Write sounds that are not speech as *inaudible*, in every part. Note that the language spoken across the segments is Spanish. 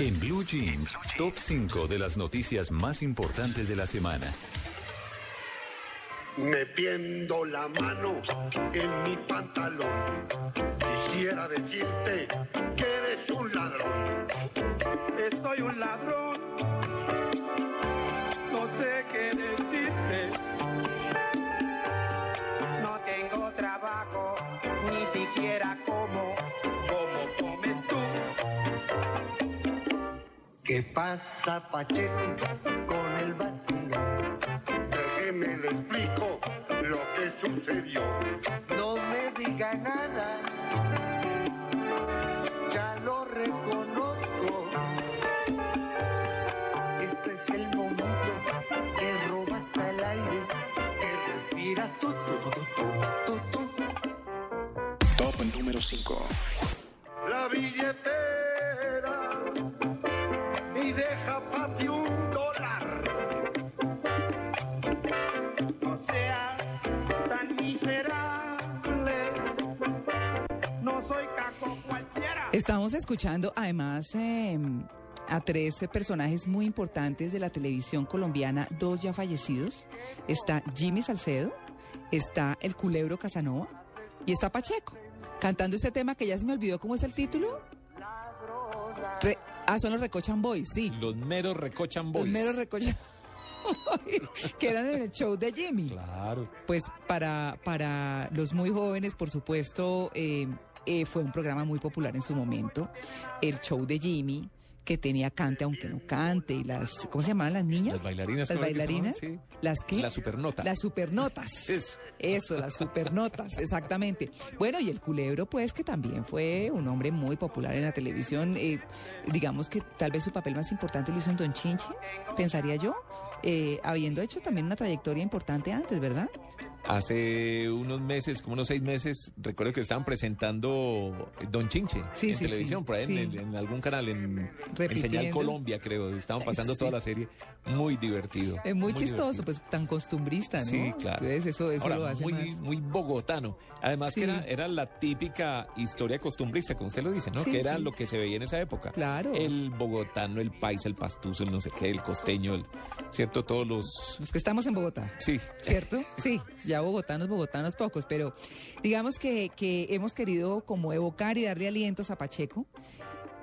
En Blue Jeans, top 5 de las noticias más importantes de la semana. metiendo la mano en mi pantalón. Quisiera decirte que eres un ladrón. Soy un ladrón. ¿Qué pasa, Pacheco, con el vacío? Déjeme le explico lo que sucedió. No me diga nada, ya lo reconozco. Este es el momento que roba hasta el aire, que respira tú, tú, tú, tú, tú. Top número 5. Estamos escuchando además eh, a tres personajes muy importantes de la televisión colombiana, dos ya fallecidos. Está Jimmy Salcedo, está el culebro Casanova y está Pacheco, cantando este tema que ya se me olvidó cómo es el título. Re- ah, son los Recochan Boys, sí. Los meros recochan Los boys. meros Recochan Boys, *laughs* que eran en el show de Jimmy. Claro. Pues para, para los muy jóvenes, por supuesto, eh, eh, fue un programa muy popular en su momento. El show de Jimmy, que tenía cante aunque no cante, y las, ¿cómo se llamaban las niñas? Las bailarinas. Las ¿cómo era que bailarinas. llamaban? ¿Las qué? La supernota. Las supernotas. *laughs* Es. Eso, las supernotas, exactamente. Bueno, y el culebro, pues, que también fue un hombre muy popular en la televisión. eh, digamos que tal vez su papel más importante lo hizo en Don Chinche, pensaría yo, eh, habiendo hecho también una trayectoria importante antes, ¿verdad? Hace unos meses, como unos seis meses, recuerdo que estaban presentando Don Chinche Sí, en sí, televisión, sí, por ahí en, el- en algún canal, en, en. Señal Colombia, creo. Estaban pasando toda la serie. Muy divertido. Es muy, chistoso, divertido. pues tan costumbrista, ¿no? Sí, claro. Entonces eso, eso Ahora, lo hace muy, más. muy bogotano. Además Sí. que era, era la típica historia costumbrista, como usted lo dice, ¿no? Sí, que era sí. lo que se veía en esa época. Claro. El bogotano, el paisa, el pastuso, el no sé qué, el costeño, el, ¿cierto? Todos los... Los que estamos en Bogotá. Sí. ¿Cierto? Sí, ya bogotanos, bogotanos pocos, pero digamos que, que hemos querido como evocar y darle alientos a Pacheco.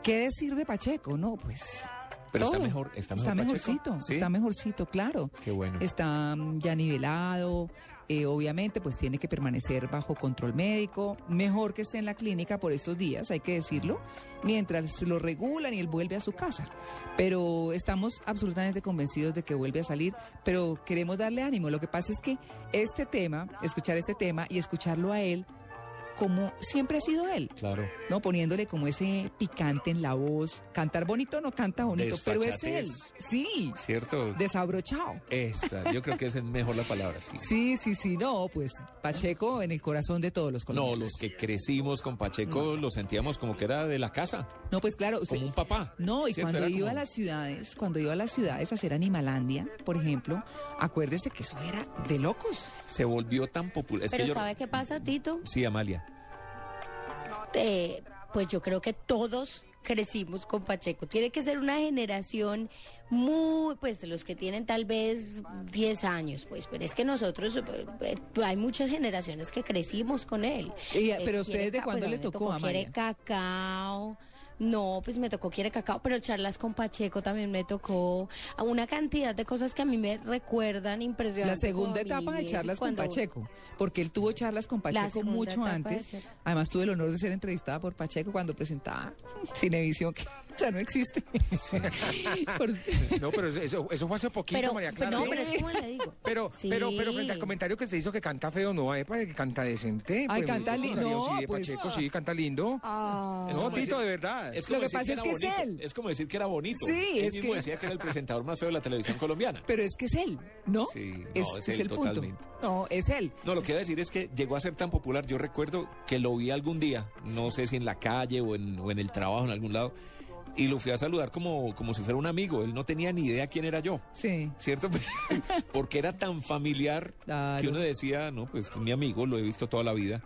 ¿Qué decir de Pacheco? No, pues... Pero está mejor, está mejor Pacheco. mejorcito, ¿Sí? está mejorcito, claro. Qué bueno. Está mm, ya nivelado, eh, obviamente pues tiene que permanecer bajo control médico, mejor que esté en la clínica por estos días, hay que decirlo, mientras lo regulan y él vuelve a su casa. Pero estamos absolutamente convencidos de que vuelve a salir, pero queremos darle ánimo. Lo que pasa es que este tema, escuchar este tema y escucharlo a él como siempre ha sido él. Claro. ¿no? Poniéndole como ese picante en la voz. Cantar bonito no canta bonito, pero es él. Sí, ¿Cierto? desabrochado. Esa, yo creo que esa es mejor la palabra, sí. *laughs* Sí, sí, sí, no, pues Pacheco en el corazón de todos los No, colombianos. los que crecimos con Pacheco lo sentíamos como que era de la casa, No, pues claro, usted- como un papá. No, y ¿cierto? cuando Era iba a las ciudades, cuando iba a las ciudades a hacer Animalandia, por ejemplo, acuérdese que eso era de locos. Se volvió tan popular. Es Pero que yo... ¿sabe qué pasa, Tito? Sí, Amalia. Eh, pues yo creo que todos crecimos con Pacheco. Tiene que ser una generación muy, pues de los que tienen tal vez 10 años, pues, pero es que nosotros, eh, hay muchas generaciones que crecimos con él. Y, Eh, pero ustedes quiere de ca- cuándo pues, le tocó, Quiere Amalia? cacao. No, pues me tocó Quiere Cacao, pero charlas con Pacheco también me tocó. Una cantidad de cosas que a mí me recuerdan La impresionante. segunda como a mi etapa de charlas con Pacheco, porque él tuvo charlas con Pacheco segunda mucho antes. Además tuve el honor de ser entrevistada por Pacheco cuando presentaba *laughs* Cinevisión, que ya no existe. *laughs* Por- No, pero eso, eso, eso fue hace poquito, Pero, María Clara. no, pero es como le digo. Pero, Sí. pero, pero frente al comentario que se hizo que canta feo, no, hay que canta decente. Ay, pues, canta lindo, contrario, Sí, de pues. Pacheco, sí, canta lindo. Ah. no, Tito, decir- de verdad. Es como Lo que pasa es que es él. Es como decir que era bonito. Sí, Él es mismo que- decía que era el presentador más feo de la televisión colombiana. Pero es que es él, ¿no? Sí, no, es, es es él el totalmente. punto. No, es él. No, lo que iba a decir es que llegó a ser tan popular. Yo recuerdo que lo vi algún día, no sé si en la calle o en, o en el trabajo, en algún lado, y lo fui a saludar como, como si fuera un amigo. Él no tenía ni idea quién era yo. Sí. ¿Cierto? *laughs* Porque era tan familiar Claro. que uno decía, no, pues mi amigo, lo he visto toda la vida.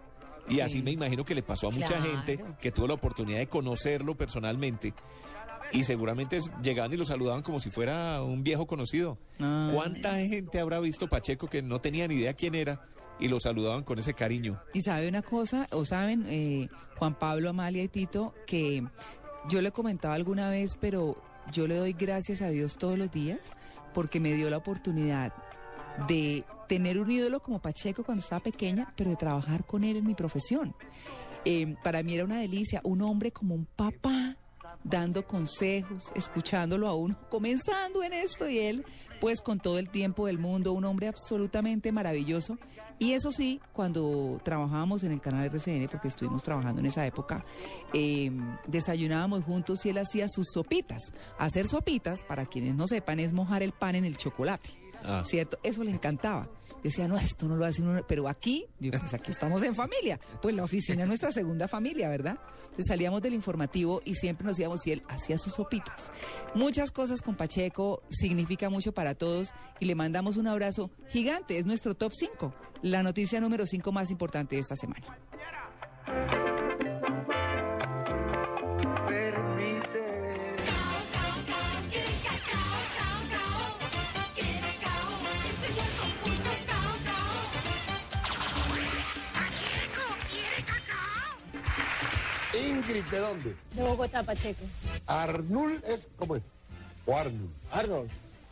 Y así me imagino que le pasó a mucha Claro. gente que tuvo la oportunidad de conocerlo personalmente. Y seguramente llegaban y lo saludaban como si fuera un viejo conocido. Ay. ¿Cuánta gente habrá visto Pacheco que no tenía ni idea quién era y lo saludaban con ese cariño? Y sabe una cosa, o saben, eh, Juan Pablo, Amalia y Tito, que yo le comentaba alguna vez, pero yo le doy gracias a Dios todos los días porque me dio la oportunidad de tener un ídolo como Pacheco cuando estaba pequeña, pero de trabajar con él en mi profesión. Eh, para mí era una delicia, un hombre como un papá, dando consejos, escuchándolo a uno, *laughs* comenzando en esto y él, pues con todo el tiempo del mundo, un hombre absolutamente maravilloso. Y eso sí, cuando trabajábamos en el canal RCN, porque estuvimos trabajando en esa época, eh, desayunábamos juntos y él hacía sus sopitas. Hacer sopitas, para quienes no sepan, es mojar el pan en el chocolate. Ah. ¿Cierto? Eso le encantaba. Decía, no, esto no lo hace uno, pero aquí, yo, pues aquí estamos en familia. Pues la oficina es nuestra segunda familia, ¿verdad? Entonces salíamos del informativo y siempre nos íbamos y él hacía sus sopitas. Muchas cosas con Pacheco, significa mucho para todos y le mandamos un abrazo gigante. Es nuestro top 5, la noticia número 5 más importante de esta semana. Ingrid, ¿de dónde? De Bogotá, Pacheco. Arnul es, ¿cómo es? O Arnul. Arnold,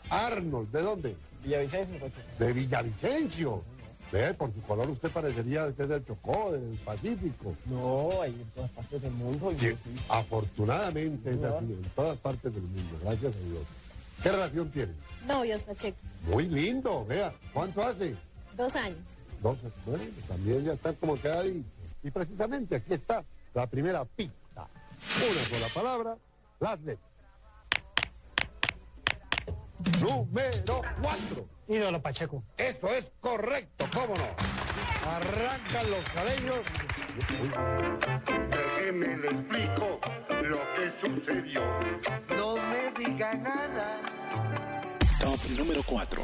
Arnold, ¿de dónde? Villavicencio, Pacheco. De Villavicencio. Ve, por su color usted parecería que es del Chocó, del Pacífico. No, hay en todas partes del mundo. Sí, sí. afortunadamente es así, en todas partes del mundo, gracias a Dios. ¿Qué relación tiene? Novios, Pacheco. Muy lindo, vea. ¿Cuánto hace? Dos años. Dos, bueno, también ya está como que ahí. Y precisamente aquí está la primera pista. Una sola palabra, las letras. Número cuatro. Ídolo, Pacheco. Eso es correcto, ¿cómo no? Arrancan los cabellos. Déjeme le explico lo que sucedió. No me diga nada. Top número 4.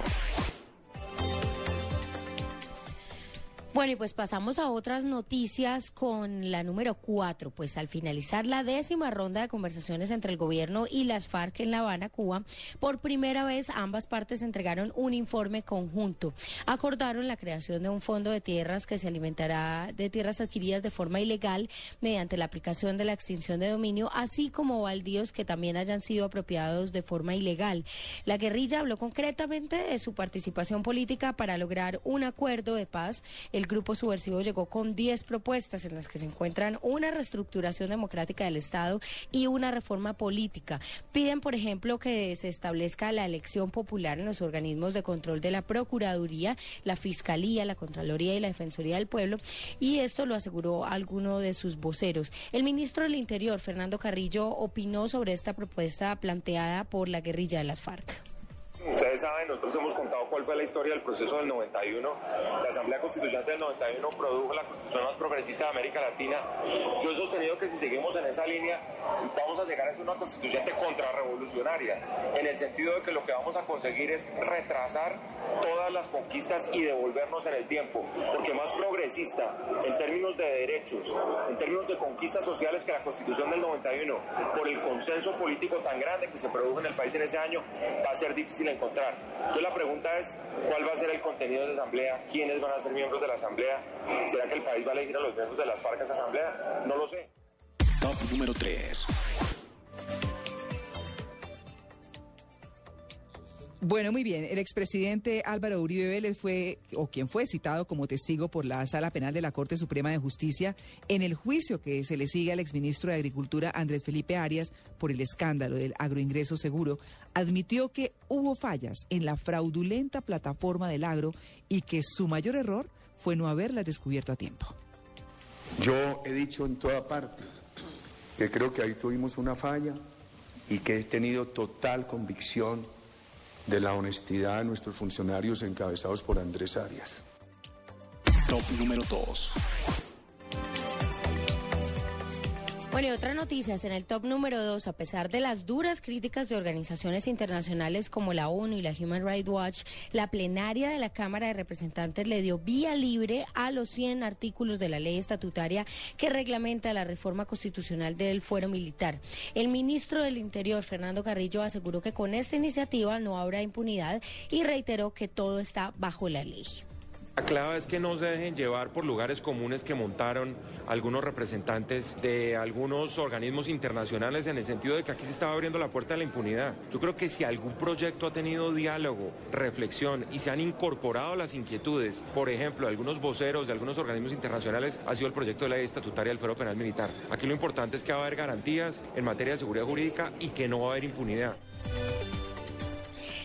Bueno, y pues pasamos a otras noticias con la número cuatro. Pues al finalizar la décima ronda de conversaciones entre el gobierno y las FARC en La Habana, Cuba, por primera vez ambas partes entregaron un informe conjunto. Acordaron la creación de un fondo de tierras que se alimentará de tierras adquiridas de forma ilegal mediante la aplicación de la extinción de dominio, así como baldíos que también hayan sido apropiados de forma ilegal. La guerrilla habló concretamente de su participación política para lograr un acuerdo de paz. Grupo subversivo llegó con 10 propuestas en las que se encuentran una reestructuración democrática del Estado y una reforma política. Piden, por ejemplo, que se establezca la elección popular en los organismos de control de la Procuraduría, la Fiscalía, la Contraloría y la Defensoría del Pueblo, y esto lo aseguró alguno de sus voceros. El ministro del Interior, Fernando Carrillo, opinó sobre esta propuesta planteada por la guerrilla de las FARC. Ustedes saben, nosotros hemos contado cuál fue la historia del proceso del 91. La Asamblea Constituyente del 91 produjo la constitución más progresista de América Latina. Yo he sostenido que si seguimos en esa línea, vamos a llegar a ser una constituyente contrarrevolucionaria, en el sentido de que lo que vamos a conseguir es retrasar todas las conquistas y devolvernos en el tiempo, porque más progresista en términos de derechos, en términos de conquistas sociales que la constitución del 91, por el consenso político tan grande que se produjo en el país en ese año, va a ser difícil encontrar. Entonces la pregunta es, ¿cuál va a ser el contenido de esa asamblea? ¿Quiénes van a ser miembros de la asamblea? ¿Será que el país va a elegir a los miembros de las FARC a esa asamblea? No lo sé. Top número 3. Bueno, muy bien. El expresidente Álvaro Uribe Vélez fue, o quien fue citado como testigo por la Sala Penal de la Corte Suprema de Justicia en el juicio que se le sigue al exministro de Agricultura Andrés Felipe Arias por el escándalo del agroingreso seguro, admitió que hubo fallas en la fraudulenta plataforma del agro y que su mayor error fue no haberlas descubierto a tiempo. Yo he dicho en toda parte que creo que ahí tuvimos una falla y que he tenido total convicción de la honestidad de nuestros funcionarios encabezados por Andrés Arias. Top número 2. Bueno, y otras noticias en el top número dos, a pesar de las duras críticas de organizaciones internacionales como la ONU y la Human Rights Watch, la plenaria de la Cámara de Representantes le dio vía libre a los 100 artículos de la ley estatutaria que reglamenta la reforma constitucional del fuero militar. El ministro del Interior, Fernando Carrillo, aseguró que con esta iniciativa no habrá impunidad y reiteró que todo está bajo la ley. La clave es que no se dejen llevar por lugares comunes que montaron algunos representantes de algunos organismos internacionales en el sentido de que aquí se estaba abriendo la puerta de la impunidad. Yo creo que si algún proyecto ha tenido diálogo, reflexión y se han incorporado las inquietudes, por ejemplo, algunos voceros de algunos organismos internacionales, ha sido el proyecto de ley estatutaria del fuero penal militar. Aquí lo importante es que va a haber garantías en materia de seguridad jurídica y que no va a haber impunidad.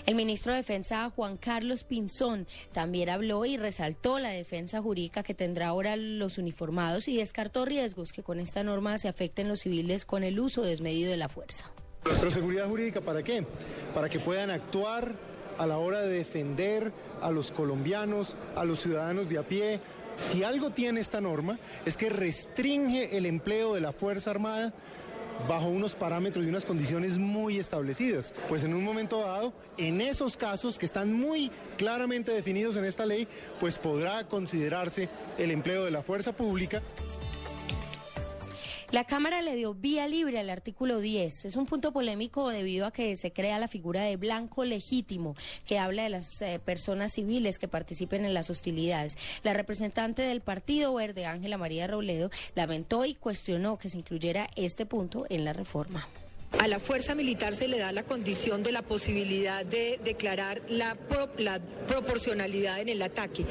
El ministro de Defensa, Juan Carlos Pinzón, también habló y resaltó la defensa jurídica que tendrá ahora los uniformados y descartó riesgos que con esta norma se afecten los civiles con el uso desmedido de la fuerza. Pero seguridad jurídica, ¿para qué? Para que puedan actuar a la hora de defender a los colombianos, a los ciudadanos de a pie. Si algo tiene esta norma es que restringe el empleo de la Fuerza Armada bajo unos parámetros y unas condiciones muy establecidas. Pues en un momento dado, en esos casos que están muy claramente definidos en esta ley, pues podrá considerarse el empleo de la fuerza pública. La Cámara le dio vía libre al artículo 10. Es un punto polémico debido a que se crea la figura de blanco legítimo, que habla de las eh, personas civiles que participen en las hostilidades. La representante del Partido Verde, Ángela María Robledo, lamentó y cuestionó que se incluyera este punto en la reforma. A la fuerza militar se le da la condición de la posibilidad de declarar la, pro- la proporcionalidad en el ataque.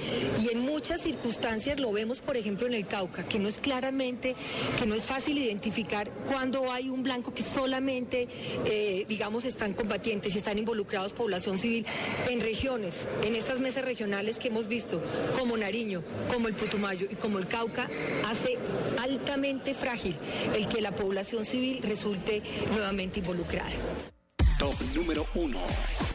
Y en muchas circunstancias lo vemos, por ejemplo, en el Cauca, que no es claramente, que no es fácil identificar cuando hay un blanco que solamente, eh, digamos, están combatientes y están involucrados población civil en regiones, en estas mesas regionales que hemos visto, como Nariño, como el Putumayo y como el Cauca, hace altamente frágil el que la población civil resulte nuevamente involucrada. Top número 1.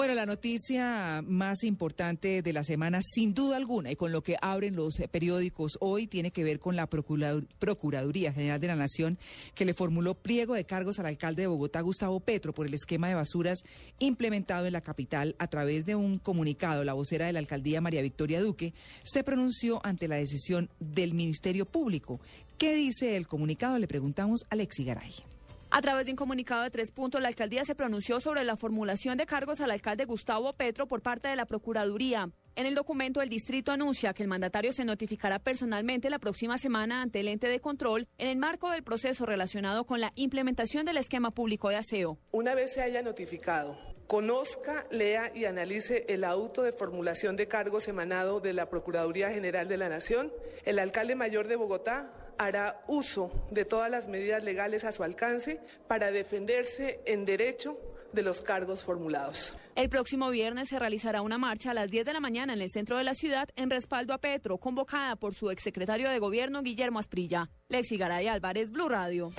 Bueno, la noticia más importante de la semana, sin duda alguna, y con lo que abren los eh, periódicos hoy, tiene que ver con la Procuradur- Procuraduría General de la Nación, que le formuló pliego de cargos al alcalde de Bogotá, Gustavo Petro, por el esquema de basuras implementado en la capital a través de un comunicado. La vocera de la alcaldía, María Victoria Duque, se pronunció ante la decisión del Ministerio Público. ¿Qué dice el comunicado? Le preguntamos a Alexi Garay. A través de un comunicado de tres puntos, la alcaldía se pronunció sobre la formulación de cargos al alcalde Gustavo Petro por parte de la Procuraduría. En el documento, el distrito anuncia que el mandatario se notificará personalmente la próxima semana ante el ente de control en el marco del proceso relacionado con la implementación del esquema público de aseo. Una vez se haya notificado, conozca, lea y analice el auto de formulación de cargos emanado de la Procuraduría General de la Nación, el alcalde mayor de Bogotá hará uso de todas las medidas legales a su alcance para defenderse en derecho de los cargos formulados. El próximo viernes se realizará una marcha a las 10 de la mañana en el centro de la ciudad en respaldo a Petro, convocada por su exsecretario de Gobierno, Guillermo Asprilla. Lexi Garay Álvarez, Blue Radio.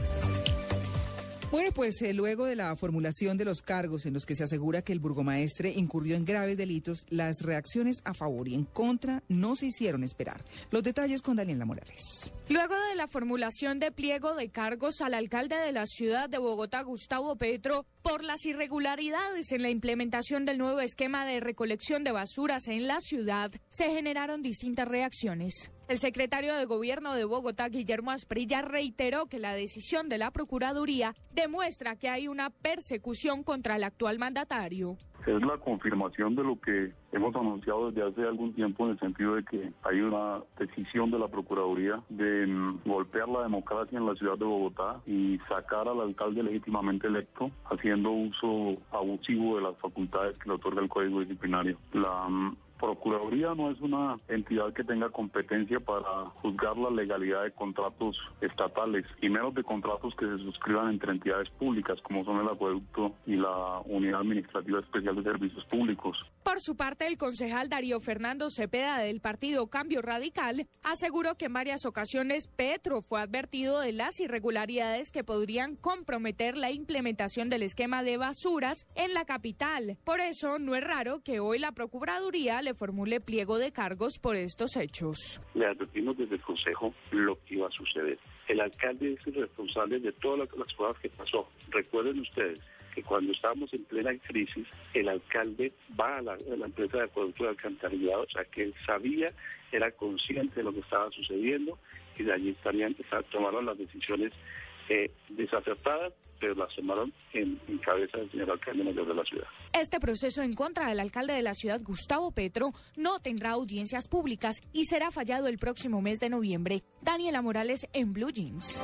Bueno, pues eh, luego de la formulación de los cargos en los que se asegura que el burgomaestre incurrió en graves delitos, las reacciones a favor y en contra no se hicieron esperar. Los detalles con Daniela Morales. Luego de la formulación de pliego de cargos al alcalde de la ciudad de Bogotá, Gustavo Petro, por las irregularidades en la implementación del nuevo esquema de recolección de basuras en la ciudad, se generaron distintas reacciones. El secretario de Gobierno de Bogotá, Guillermo Asprilla, reiteró que la decisión de la Procuraduría demuestra que hay una persecución contra el actual mandatario. es la confirmación de lo que hemos anunciado desde hace algún tiempo en el sentido de que hay una decisión de la Procuraduría de mm, golpear la democracia en la ciudad de Bogotá y sacar al alcalde legítimamente electo haciendo uso abusivo de las facultades que le otorga el Código Disciplinario. La mm, Procuraduría no es una entidad que tenga competencia para juzgar la legalidad de contratos estatales y menos de contratos que se suscriban entre entidades públicas como son el acueducto y la Unidad Administrativa Especial de Servicios Públicos. Por su parte, el concejal Darío Fernando Cepeda del partido Cambio Radical aseguró que en varias ocasiones Petro fue advertido de las irregularidades que podrían comprometer la implementación del esquema de basuras en la capital. Por eso, no es raro que hoy la Procuraduría le formule pliego de cargos por estos hechos. Le advertimos desde el Consejo lo que iba a suceder. El alcalde es el responsable de todas las cosas que pasó. Recuerden ustedes que cuando estábamos en plena crisis, el alcalde va a la, empresa de acueducto de alcantarillado, o sea que él sabía, era consciente de lo que estaba sucediendo y de allí estarían, tomaron las decisiones eh, desacertadas pero las en, en, cabeza del señor alcalde mayor de la ciudad. Este proceso en contra del alcalde de la ciudad, Gustavo Petro, no tendrá audiencias públicas y será fallado el próximo mes de noviembre. Daniela Morales en Blue Jeans.